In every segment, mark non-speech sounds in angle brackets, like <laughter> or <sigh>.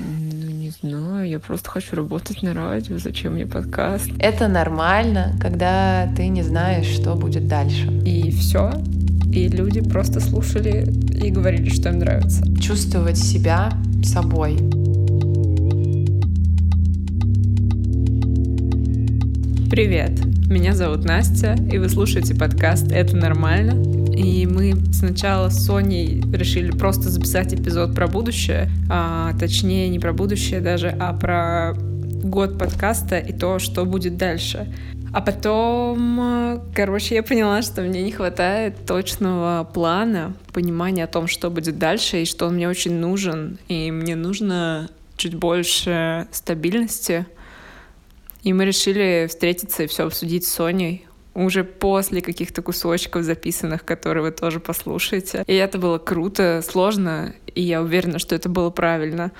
Ну, не знаю, я просто хочу работать на радио, зачем мне подкаст? Это нормально, когда ты не знаешь, что будет дальше. И все. И люди просто слушали и говорили, что им нравится. Чувствовать себя собой. Привет, меня зовут Настя, и вы слушаете подкаст «Это нормально», и мы сначала с Соней решили просто записать эпизод про будущее, а, точнее не про будущее даже, а про год подкаста и то, что будет дальше. А потом, короче, я поняла, что мне не хватает точного плана, понимания о том, что будет дальше, и что он мне очень нужен. И мне нужно чуть больше стабильности. И мы решили встретиться и все обсудить с Соней уже после каких-то кусочков записанных, которые вы тоже послушаете. И это было круто, сложно, и я уверена, что это было правильно.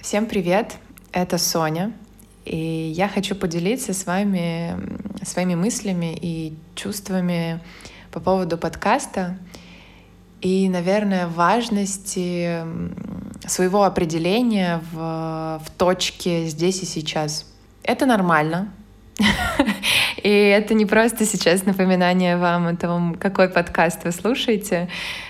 Всем привет, это Соня, и я хочу поделиться с вами своими мыслями и чувствами по поводу подкаста и, наверное, важности своего определения в, в точке здесь и сейчас. Это нормально, <laughs> и это не просто сейчас напоминание вам о том, какой подкаст вы слушаете.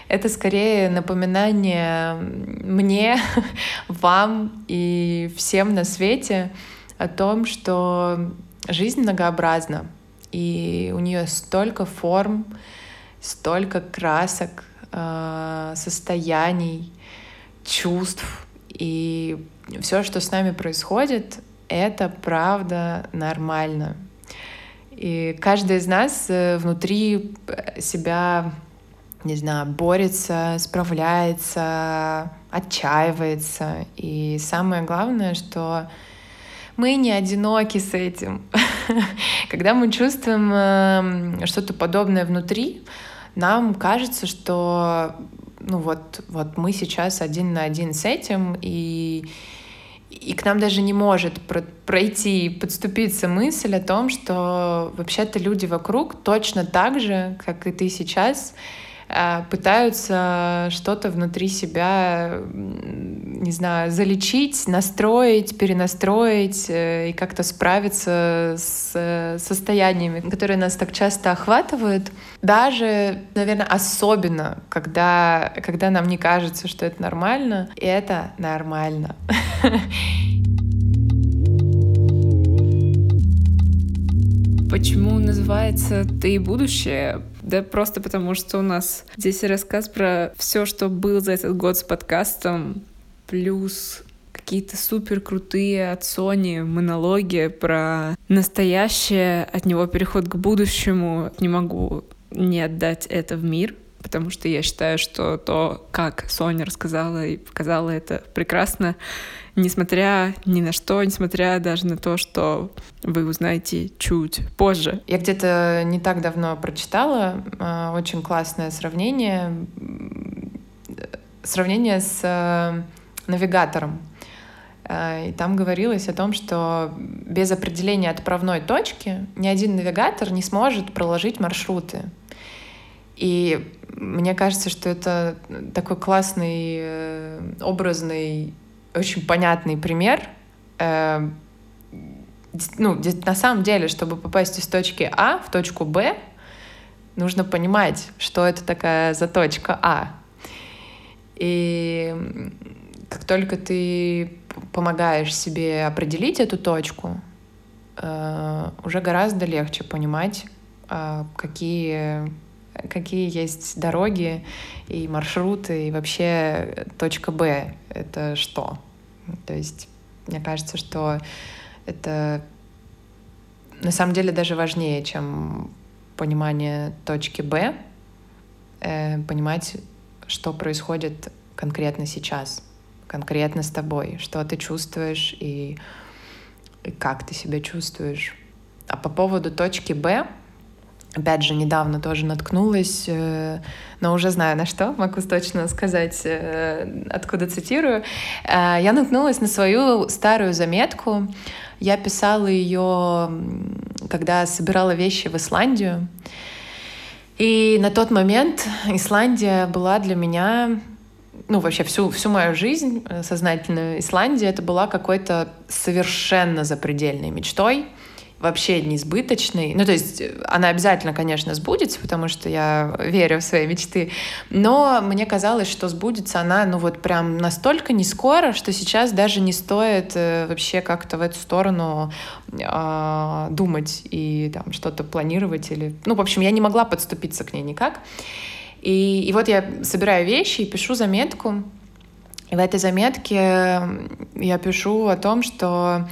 Это скорее напоминание мне, <laughs> вам и всем на свете о том, что жизнь многообразна, и у нее столько форм, столько красок, э, состояний, чувств, и все, что с нами происходит, это правда нормально. И каждый из нас э, внутри себя, не знаю, борется, справляется, отчаивается. И самое главное, что мы не одиноки с этим. <laughs> Когда мы чувствуем эм, что-то подобное внутри, нам кажется, что ну вот, вот мы сейчас один на один с этим, и и к нам даже не может пройти, подступиться мысль о том, что вообще-то люди вокруг точно так же, как и ты сейчас, пытаются что-то внутри себя, не знаю, залечить, настроить, перенастроить э, и как-то справиться с э, состояниями, которые нас так часто охватывают. Даже, наверное, особенно, когда, когда нам не кажется, что это нормально, и это нормально. <laughs> Почему называется «Ты и будущее»? Да просто потому, что у нас здесь рассказ про все, что был за этот год с подкастом, плюс какие-то супер крутые от Sony монологи про настоящее, от него переход к будущему. Не могу не отдать это в мир, потому что я считаю, что то, как Соня рассказала и показала это прекрасно, несмотря ни на что, несмотря даже на то, что вы узнаете чуть позже. Я где-то не так давно прочитала э, очень классное сравнение, сравнение с э, навигатором. Э, и там говорилось о том, что без определения отправной точки ни один навигатор не сможет проложить маршруты. И мне кажется, что это такой классный, образный очень понятный пример. Э, ну, на самом деле, чтобы попасть из точки А в точку Б, нужно понимать, что это такая за точка А. И как только ты помогаешь себе определить эту точку, э, уже гораздо легче понимать, э, какие какие есть дороги и маршруты, и вообще точка Б — это что. То есть мне кажется, что это на самом деле даже важнее, чем понимание точки Б, э, понимать, что происходит конкретно сейчас, конкретно с тобой, что ты чувствуешь и, и как ты себя чувствуешь. А по поводу точки Б, опять же, недавно тоже наткнулась, э, но уже знаю на что, могу точно сказать, э, откуда цитирую. Э, я наткнулась на свою старую заметку. Я писала ее, когда собирала вещи в Исландию. И на тот момент Исландия была для меня ну, вообще всю, всю мою жизнь сознательную Исландия это была какой-то совершенно запредельной мечтой вообще несбыточный. Ну, то есть она обязательно, конечно, сбудется, потому что я верю в свои мечты. Но мне казалось, что сбудется она, ну, вот прям настолько не скоро, что сейчас даже не стоит э, вообще как-то в эту сторону э, думать и там что-то планировать или... Ну, в общем, я не могла подступиться к ней никак. И, и вот я собираю вещи и пишу заметку. И в этой заметке я пишу о том, что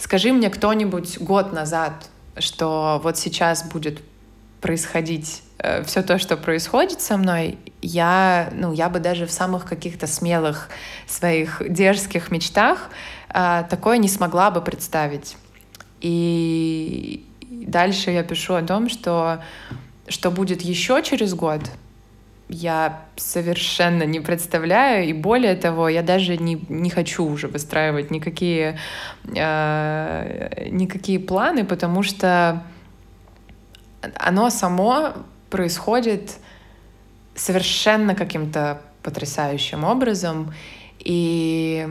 Скажи мне кто-нибудь год назад, что вот сейчас будет происходить э, все то, что происходит со мной, я, ну, я бы даже в самых каких-то смелых своих дерзких мечтах э, такое не смогла бы представить. И дальше я пишу о том, что что будет еще через год, я совершенно не представляю, и более того, я даже не, не хочу уже выстраивать никакие, э, никакие планы, потому что оно само происходит совершенно каким-то потрясающим образом, и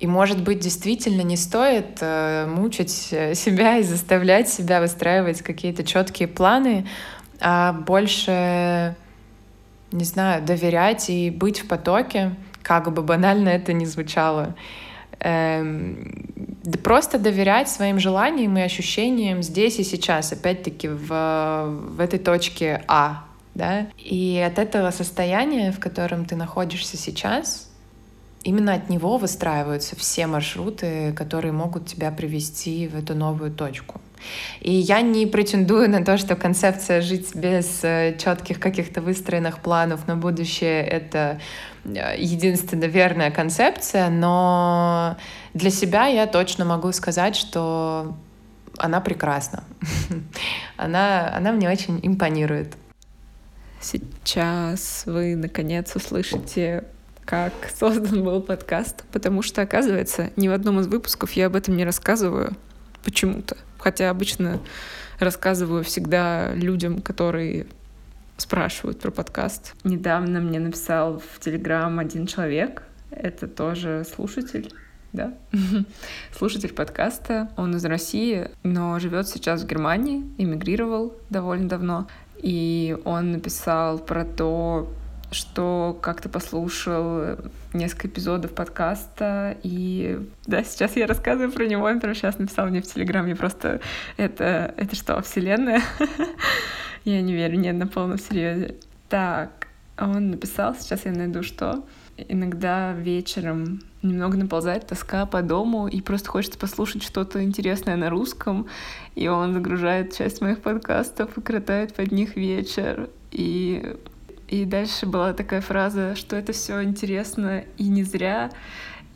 и, может быть, действительно не стоит э, мучить себя и заставлять себя выстраивать какие-то четкие планы, а больше, не знаю, доверять и быть в потоке, как бы банально это ни звучало. Эм, просто доверять своим желаниям и ощущениям здесь и сейчас, опять-таки в, в этой точке А. Да? И от этого состояния, в котором ты находишься сейчас, именно от него выстраиваются все маршруты, которые могут тебя привести в эту новую точку. И я не претендую на то, что концепция жить без э, четких каких-то выстроенных планов на будущее — это э, единственно верная концепция, но для себя я точно могу сказать, что она прекрасна. <laughs> она, она мне очень импонирует. Сейчас вы, наконец, услышите как создан был подкаст, потому что, оказывается, ни в одном из выпусков я об этом не рассказываю почему-то. Хотя обычно рассказываю всегда людям, которые спрашивают про подкаст. Недавно мне написал в Телеграм один человек, это тоже слушатель, да, <laughs> слушатель подкаста. Он из России, но живет сейчас в Германии, эмигрировал довольно давно. И он написал про то, что как-то послушал несколько эпизодов подкаста, и да, сейчас я рассказываю про него, он прямо сейчас написал мне в Телеграме, просто это, это что, вселенная? <laughs> я не верю, нет, на полном серьезе. Так, он написал, сейчас я найду что. Иногда вечером немного наползает тоска по дому, и просто хочется послушать что-то интересное на русском, и он загружает часть моих подкастов и кротает под них вечер. И и дальше была такая фраза, что это все интересно и не зря,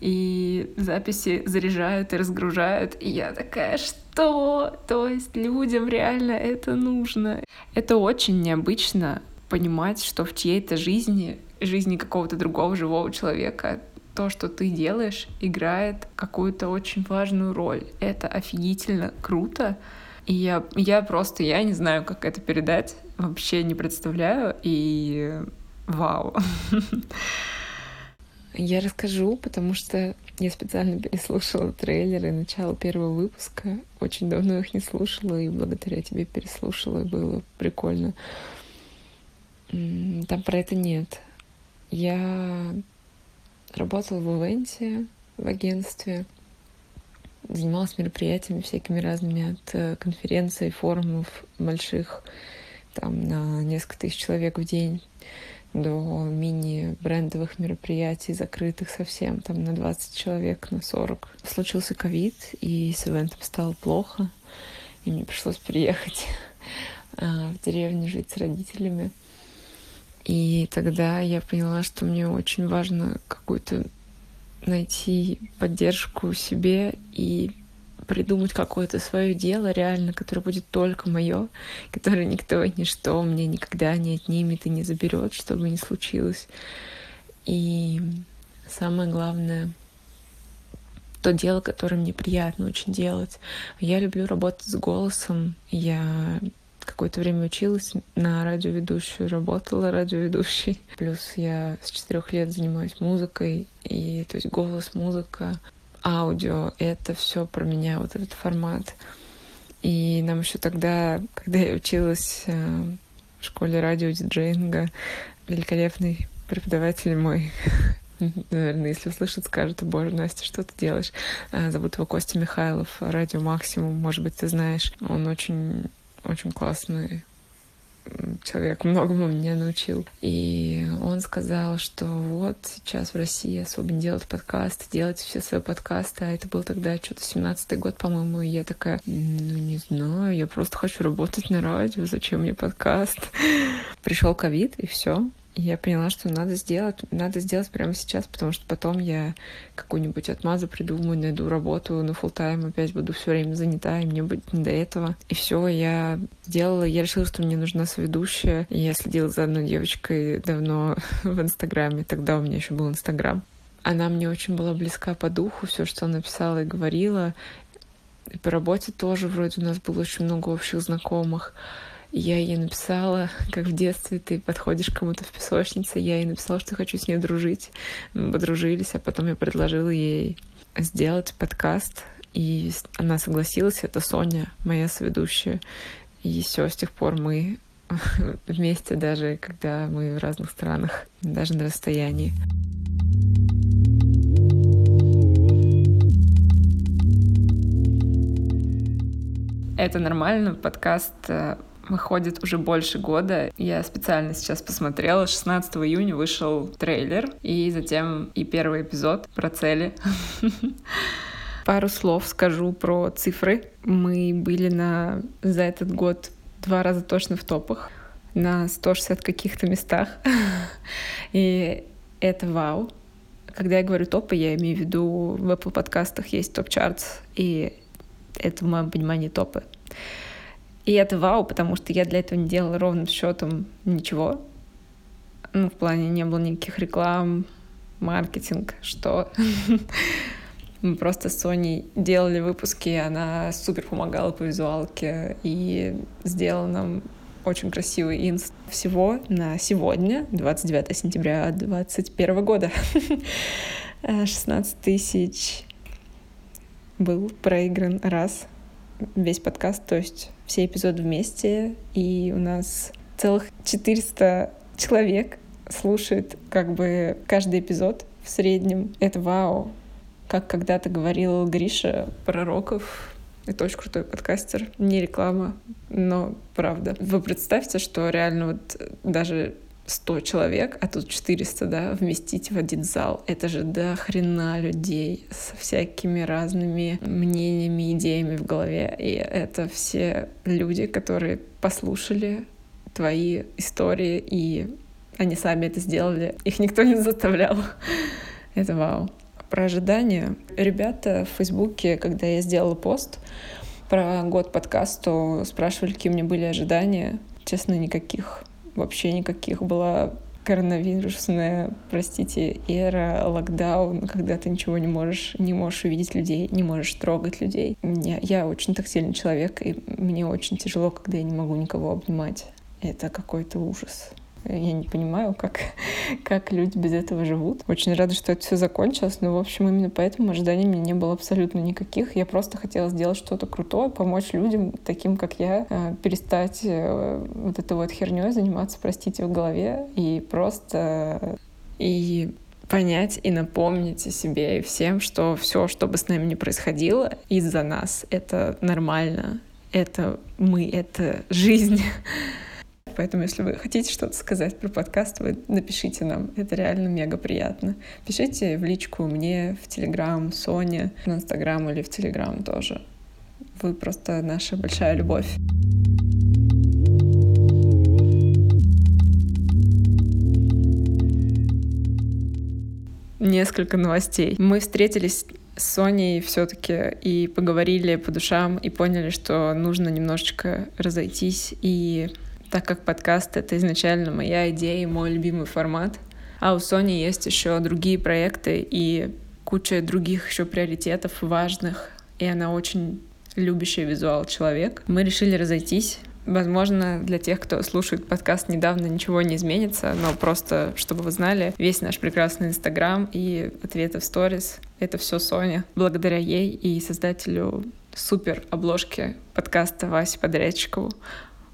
и записи заряжают и разгружают. И я такая, что? То есть людям реально это нужно. Это очень необычно понимать, что в чьей-то жизни, жизни какого-то другого живого человека, то, что ты делаешь, играет какую-то очень важную роль. Это офигительно круто. И я, я просто, я не знаю, как это передать, вообще не представляю, и вау. Я расскажу, потому что я специально переслушала трейлеры начала первого выпуска. Очень давно их не слушала, и благодаря тебе переслушала, и было прикольно. Там про это нет. Я работала в ивенте, в агентстве, занималась мероприятиями всякими разными, от э, конференций, форумов больших, там на несколько тысяч человек в день, до мини-брендовых мероприятий, закрытых совсем, там на 20 человек, на 40. Случился ковид, и с ивентом стало плохо, и мне пришлось приехать <laughs> а, в деревню жить с родителями. И тогда я поняла, что мне очень важно какую-то найти поддержку себе и придумать какое-то свое дело реально, которое будет только мое, которое никто и ничто мне никогда не отнимет и не заберет, что бы ни случилось. И самое главное, то дело, которое мне приятно очень делать. Я люблю работать с голосом. Я какое-то время училась на радиоведущую, работала радиоведущей. Плюс я с четырех лет занимаюсь музыкой, и то есть голос, музыка, аудио — это все про меня, вот этот формат. И нам еще тогда, когда я училась э, в школе радиодиджейнга, великолепный преподаватель мой <laughs> наверное, если услышит, скажет, боже, Настя, что ты делаешь? Э, зовут его Костя Михайлов, радио Максимум, может быть, ты знаешь. Он очень, очень классный человек многому меня научил. И он сказал, что вот сейчас в России особо не делают подкасты, делайте все свои подкасты. А это был тогда что-то 17-й год, по-моему. И я такая, ну не знаю, я просто хочу работать на радио, зачем мне подкаст? Пришел ковид, и все я поняла, что надо сделать, надо сделать прямо сейчас, потому что потом я какую-нибудь отмазу придумаю, найду работу на full тайм опять буду все время занята, и мне будет не до этого. И все, я сделала, я решила, что мне нужна соведущая. Я следила за одной девочкой давно <laughs> в Инстаграме, тогда у меня еще был Инстаграм. Она мне очень была близка по духу, все, что она писала и говорила. И по работе тоже вроде у нас было очень много общих знакомых. Я ей написала, как в детстве ты подходишь к кому-то в песочнице, я ей написала, что хочу с ней дружить. Мы подружились, а потом я предложила ей сделать подкаст, и она согласилась, это Соня, моя соведущая. И все, с тех пор мы <laughs> вместе, даже когда мы в разных странах, даже на расстоянии. Это нормально. Подкаст э, выходит уже больше года. Я специально сейчас посмотрела. 16 июня вышел трейлер, и затем и первый эпизод про цели. <laughs> Пару слов скажу про цифры. Мы были на за этот год два раза точно в топах на 160 каких-то местах. <laughs> И это вау. Когда я говорю топы, я имею в виду в Apple подкастах есть топ-чартс, и это в моем понимании топы. И это вау, потому что я для этого не делала ровным счетом ничего. Ну, в плане не было никаких реклам, маркетинг, что <laughs> мы просто с Соней делали выпуски, она супер помогала по визуалке и сделала нам очень красивый инст всего на сегодня, 29 сентября 2021 года. <laughs> 16 тысяч был проигран раз весь подкаст, то есть все эпизоды вместе, и у нас целых 400 человек слушает как бы каждый эпизод в среднем. Это вау. Как когда-то говорил Гриша Пророков, это очень крутой подкастер. Не реклама, но правда. Вы представьте, что реально вот даже 100 человек, а тут 400, да, вместить в один зал. Это же до хрена людей со всякими разными мнениями, идеями в голове. И это все люди, которые послушали твои истории, и они сами это сделали. Их никто не заставлял. <laughs> Это вау. Про ожидания. Ребята в Фейсбуке, когда я сделала пост про год подкасту, спрашивали, какие у меня были ожидания. Честно, никаких вообще никаких. Была коронавирусная, простите, эра, локдаун, когда ты ничего не можешь, не можешь увидеть людей, не можешь трогать людей. Я, я очень тактильный человек, и мне очень тяжело, когда я не могу никого обнимать. Это какой-то ужас. Я не понимаю, как, <laughs> как люди без этого живут. Очень рада, что это все закончилось, но, в общем, именно поэтому ожиданий у меня не было абсолютно никаких. Я просто хотела сделать что-то крутое, помочь людям, таким как я, э, перестать э, вот этой вот херней заниматься, простите, в голове и просто и понять и напомнить себе и всем, что все, что бы с нами ни происходило из-за нас, это нормально, это мы, это жизнь. <laughs> Поэтому, если вы хотите что-то сказать про подкаст, вы напишите нам. Это реально мега приятно. Пишите в личку мне, в Телеграм, Соне, в Инстаграм или в Телеграм тоже. Вы просто наша большая любовь. Несколько новостей. Мы встретились с Соней все-таки и поговорили по душам и поняли, что нужно немножечко разойтись и так как подкаст — это изначально моя идея и мой любимый формат. А у Сони есть еще другие проекты и куча других еще приоритетов важных, и она очень любящий визуал человек. Мы решили разойтись, Возможно, для тех, кто слушает подкаст недавно, ничего не изменится, но просто, чтобы вы знали, весь наш прекрасный Инстаграм и ответы в сторис — это все Соня. Благодаря ей и создателю супер обложки подкаста Васе Подрядчикову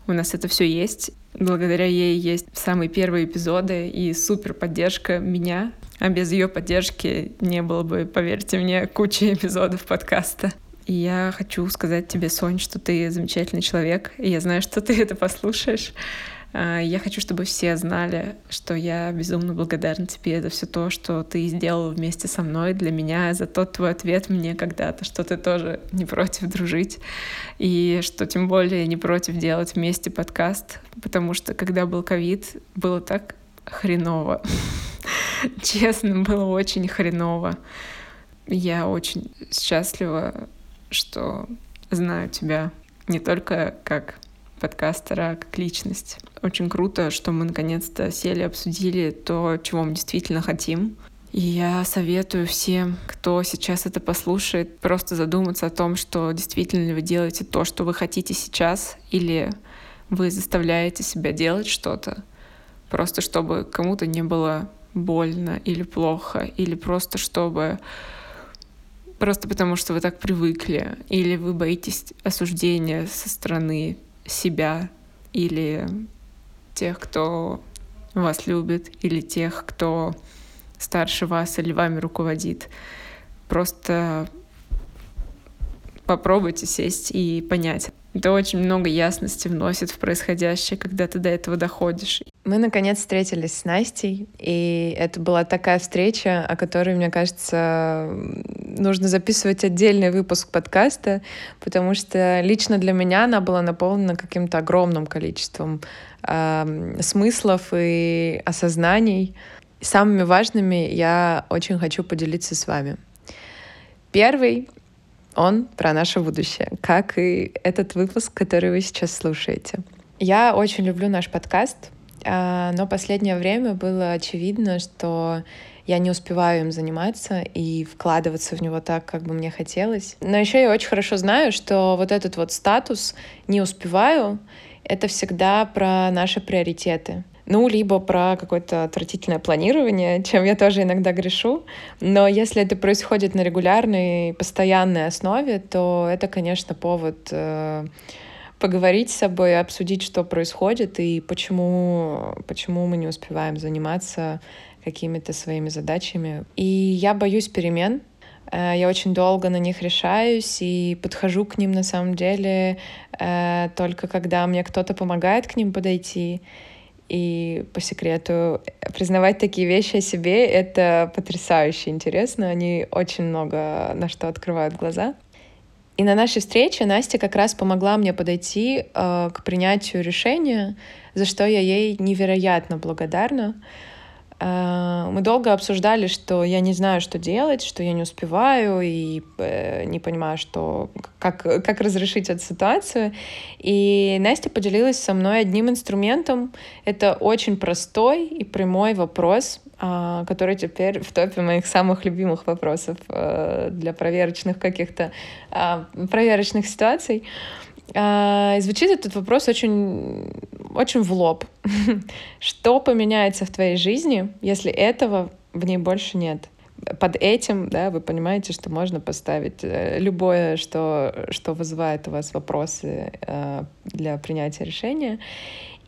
у нас это все есть. Благодаря ей есть самые первые эпизоды и супер поддержка меня. А без ее поддержки не было бы, поверьте мне, кучи эпизодов подкаста. И я хочу сказать тебе, Сонь, что ты замечательный человек, и я знаю, что ты это послушаешь. А, я хочу, чтобы все знали, что я безумно благодарна тебе за все то, что ты сделал вместе со мной для меня, за тот твой ответ мне когда-то, что ты тоже не против дружить, и что тем более не против делать вместе подкаст, потому что когда был ковид, было так хреново. <laughs> Честно, было очень хреново. Я очень счастлива что знаю тебя не только как подкастера, как личность. Очень круто, что мы наконец-то сели, обсудили то, чего мы действительно хотим. И я советую всем, кто сейчас это послушает, просто задуматься о том, что действительно ли вы делаете то, что вы хотите сейчас, или вы заставляете себя делать что-то, просто чтобы кому-то не было больно или плохо, или просто чтобы просто потому, что вы так привыкли, или вы боитесь осуждения со стороны себя или тех, кто вас любит, или тех, кто старше вас или вами руководит. Просто попробуйте сесть и понять. Это очень много ясности вносит в происходящее, когда ты до этого доходишь. Мы, наконец, встретились с Настей, и это была такая встреча, о которой, мне кажется, нужно записывать отдельный выпуск подкаста, потому что лично для меня она была наполнена каким-то огромным количеством э, смыслов и осознаний. И самыми важными я очень хочу поделиться с вами. Первый он про наше будущее, как и этот выпуск, который вы сейчас слушаете. Я очень люблю наш подкаст, но последнее время было очевидно, что я не успеваю им заниматься и вкладываться в него так, как бы мне хотелось. Но еще я очень хорошо знаю, что вот этот вот статус «не успеваю» — это всегда про наши приоритеты ну, либо про какое-то отвратительное планирование, <laughs> чем я тоже иногда грешу. Но если это происходит на регулярной, постоянной основе, то это, конечно, повод э, поговорить с собой, обсудить, что происходит и почему, почему мы не успеваем заниматься какими-то своими задачами. И я боюсь перемен, э, я очень долго на них решаюсь и подхожу к ним на самом деле э, только когда мне кто-то помогает к ним подойти. И по секрету, признавать такие вещи о себе — это потрясающе интересно. Они очень много на что открывают глаза. И на нашей встрече Настя как раз помогла мне подойти э, к принятию решения, за что я ей невероятно благодарна. Э, мы долго обсуждали, что я не знаю, что делать, что я не успеваю и э, не понимаю, что, как, как разрешить эту ситуацию. И Настя поделилась со мной одним инструментом. Это очень простой и прямой вопрос, который теперь в топе моих самых любимых вопросов для проверочных каких-то проверочных ситуаций. А, и звучит этот вопрос очень, очень в лоб. <laughs> Что поменяется в твоей жизни, если этого в ней больше нет? Под этим, да, вы понимаете, что можно поставить э, любое, что, что вызывает у вас вопросы э, для принятия решения.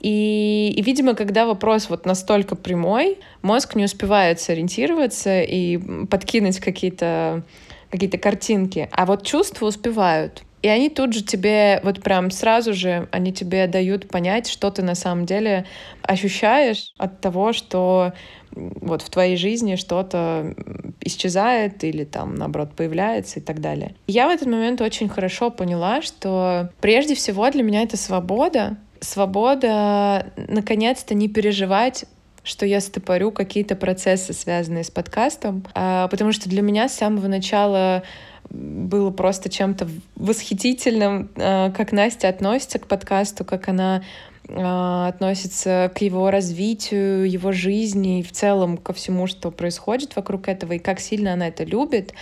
И, и, видимо, когда вопрос вот настолько прямой, мозг не успевает сориентироваться и подкинуть какие-то какие-то картинки, а вот чувства успевают. И они тут же тебе, вот прям сразу же, они тебе дают понять, что ты на самом деле ощущаешь от того, что вот в твоей жизни что-то исчезает или там, наоборот, появляется и так далее. Я в этот момент очень хорошо поняла, что прежде всего для меня это свобода. Свобода, наконец-то, не переживать что я стопорю какие-то процессы, связанные с подкастом, а, потому что для меня с самого начала было просто чем-то восхитительным, э, как Настя относится к подкасту, как она э, относится к его развитию, его жизни и в целом ко всему, что происходит вокруг этого, и как сильно она это любит.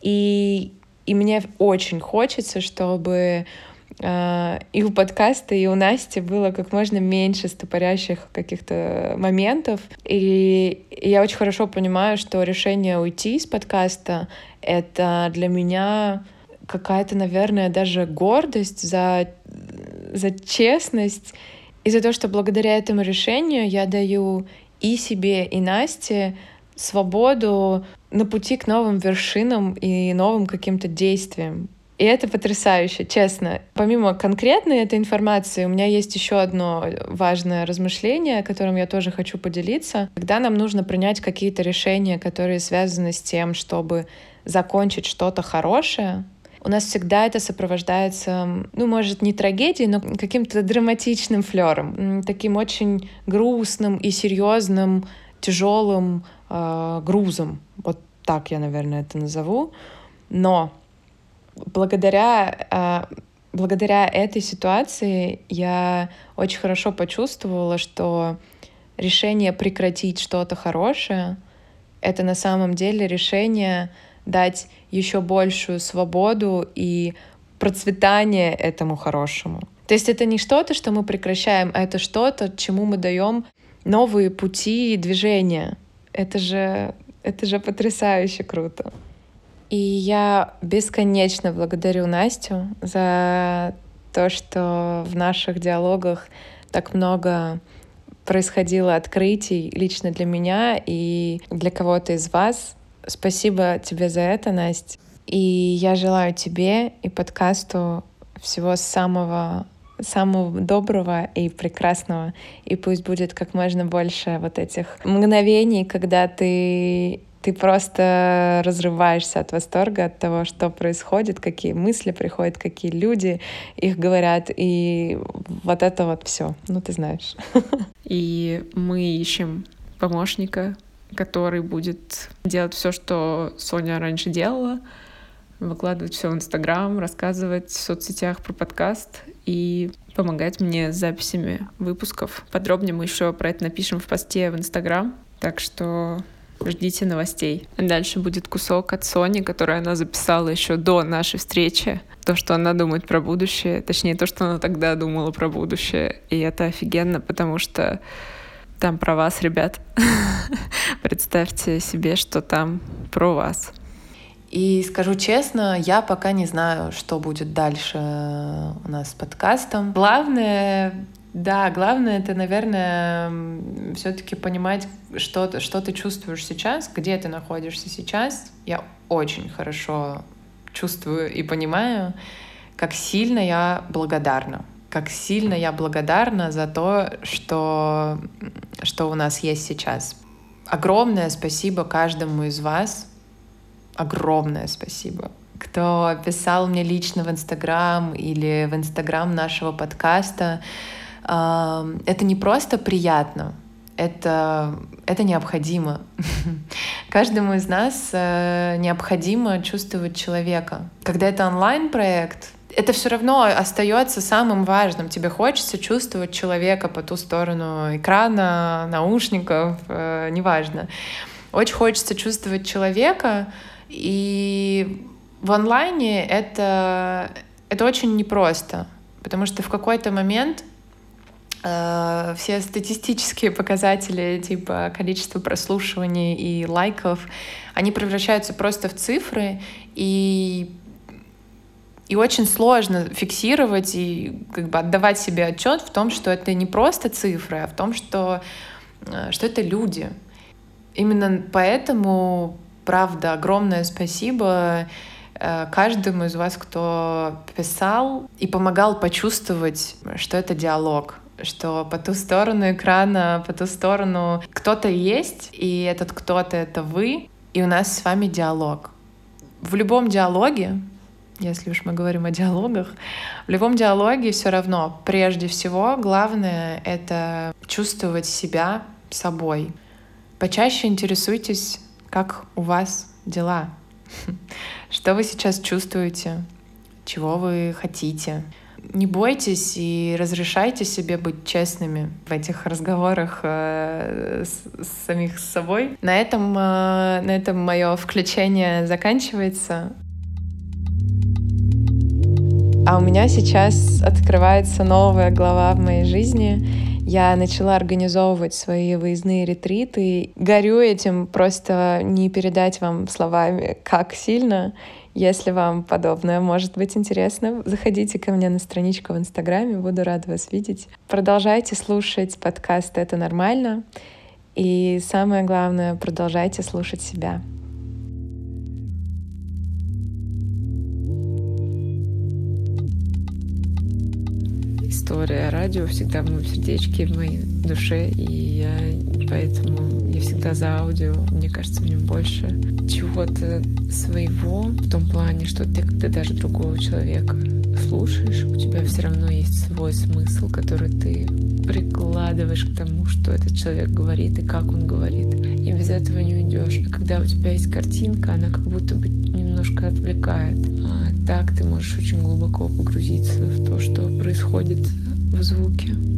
И, и мне очень хочется, чтобы и у подкаста, и у Насти было как можно меньше стопорящих каких-то моментов. И я очень хорошо понимаю, что решение уйти из подкаста — это для меня какая-то, наверное, даже гордость за, за честность и за то, что благодаря этому решению я даю и себе, и Насте свободу на пути к новым вершинам и новым каким-то действиям. И это потрясающе, честно. Помимо конкретной этой информации, у меня есть еще одно важное размышление, которым я тоже хочу поделиться. Когда нам нужно принять какие-то решения, которые связаны с тем, чтобы закончить что-то хорошее, у нас всегда это сопровождается, ну, может, не трагедией, но каким-то драматичным флером, таким очень грустным и серьезным, тяжелым э, грузом. Вот так я, наверное, это назову. Но благодаря, э, благодаря этой ситуации я очень хорошо почувствовала, что решение прекратить что-то хорошее — это на самом деле решение дать еще большую свободу и процветание этому хорошему. То есть это не что-то, что мы прекращаем, а это что-то, чему мы даем новые пути и движения. Это же, это же потрясающе круто. И я бесконечно благодарю Настю за то, что в наших диалогах так много происходило открытий лично для меня и для кого-то из вас. Спасибо тебе за это, Настя. И я желаю тебе и подкасту всего самого самого доброго и прекрасного. И пусть будет как можно больше вот этих мгновений, когда ты ты просто разрываешься от восторга от того, что происходит, какие мысли приходят, какие люди их говорят, и вот это вот все. Ну, ты знаешь. <laughs> И мы ищем помощника, который будет делать все, что Соня раньше делала, выкладывать все в Инстаграм, рассказывать в соцсетях про подкаст и помогать мне с записями выпусков. Подробнее мы еще про это напишем в посте в Инстаграм. Так что ждите новостей. Дальше будет кусок от Сони, который она записала еще до нашей встречи. То, что она думает про будущее, точнее, то, что она тогда думала про будущее. И это офигенно, потому что там про вас, ребят. <laughs> Представьте себе, что там про вас. И скажу честно, я пока не знаю, что будет дальше у нас с подкастом. Главное, да, главное это, наверное, все-таки понимать, что, что ты чувствуешь сейчас, где ты находишься сейчас. Я очень хорошо чувствую и понимаю, как сильно я благодарна как сильно я благодарна за то, что, что у нас есть сейчас. Огромное спасибо каждому из вас. Огромное спасибо. Кто писал мне лично в Инстаграм или в Инстаграм нашего подкаста. Это не просто приятно, это, это необходимо. <laughs> Каждому из нас э, необходимо чувствовать человека. Когда это онлайн-проект, это все равно остается самым важным. Тебе хочется чувствовать человека по ту сторону экрана, наушников, э, неважно. Очень хочется чувствовать человека, и в онлайне это, это очень непросто, потому что в какой-то момент все статистические показатели, типа количество прослушиваний и лайков, они превращаются просто в цифры, и и очень сложно фиксировать и как бы отдавать себе отчет в том, что это не просто цифры, а в том, что, э, что это люди. Именно поэтому, правда, огромное спасибо э, каждому из вас, кто писал и помогал почувствовать, что это диалог, что по ту сторону экрана, по ту сторону кто-то есть, и этот кто-то — это вы, и у нас с вами диалог. В любом диалоге если уж мы говорим о диалогах. В любом диалоге все равно, прежде всего, главное — это чувствовать себя собой. Почаще интересуйтесь, как у вас дела, <laughs> что вы сейчас чувствуете, чего вы хотите. Не бойтесь и разрешайте себе быть честными в этих разговорах э, с, с самих с собой. На этом, э, на этом мое включение заканчивается. А у меня сейчас открывается новая глава в моей жизни. Я начала организовывать свои выездные ретриты. Горю этим, просто не передать вам словами, как сильно. Если вам подобное может быть интересно, заходите ко мне на страничку в Инстаграме, буду рада вас видеть. Продолжайте слушать подкаст «Это нормально». И самое главное, продолжайте слушать себя. История радио всегда в моем сердечке, в моей душе, и я поэтому я всегда за аудио. Мне кажется, в нем больше чего-то своего в том плане, что ты когда даже другого человека слушаешь, у тебя все равно есть свой смысл, который ты прикладываешь к тому, что этот человек говорит и как он говорит. И без этого не уйдешь. А когда у тебя есть картинка, она как будто бы немножко отвлекает. А так ты можешь очень глубоко погрузиться в то, что происходит в звуке.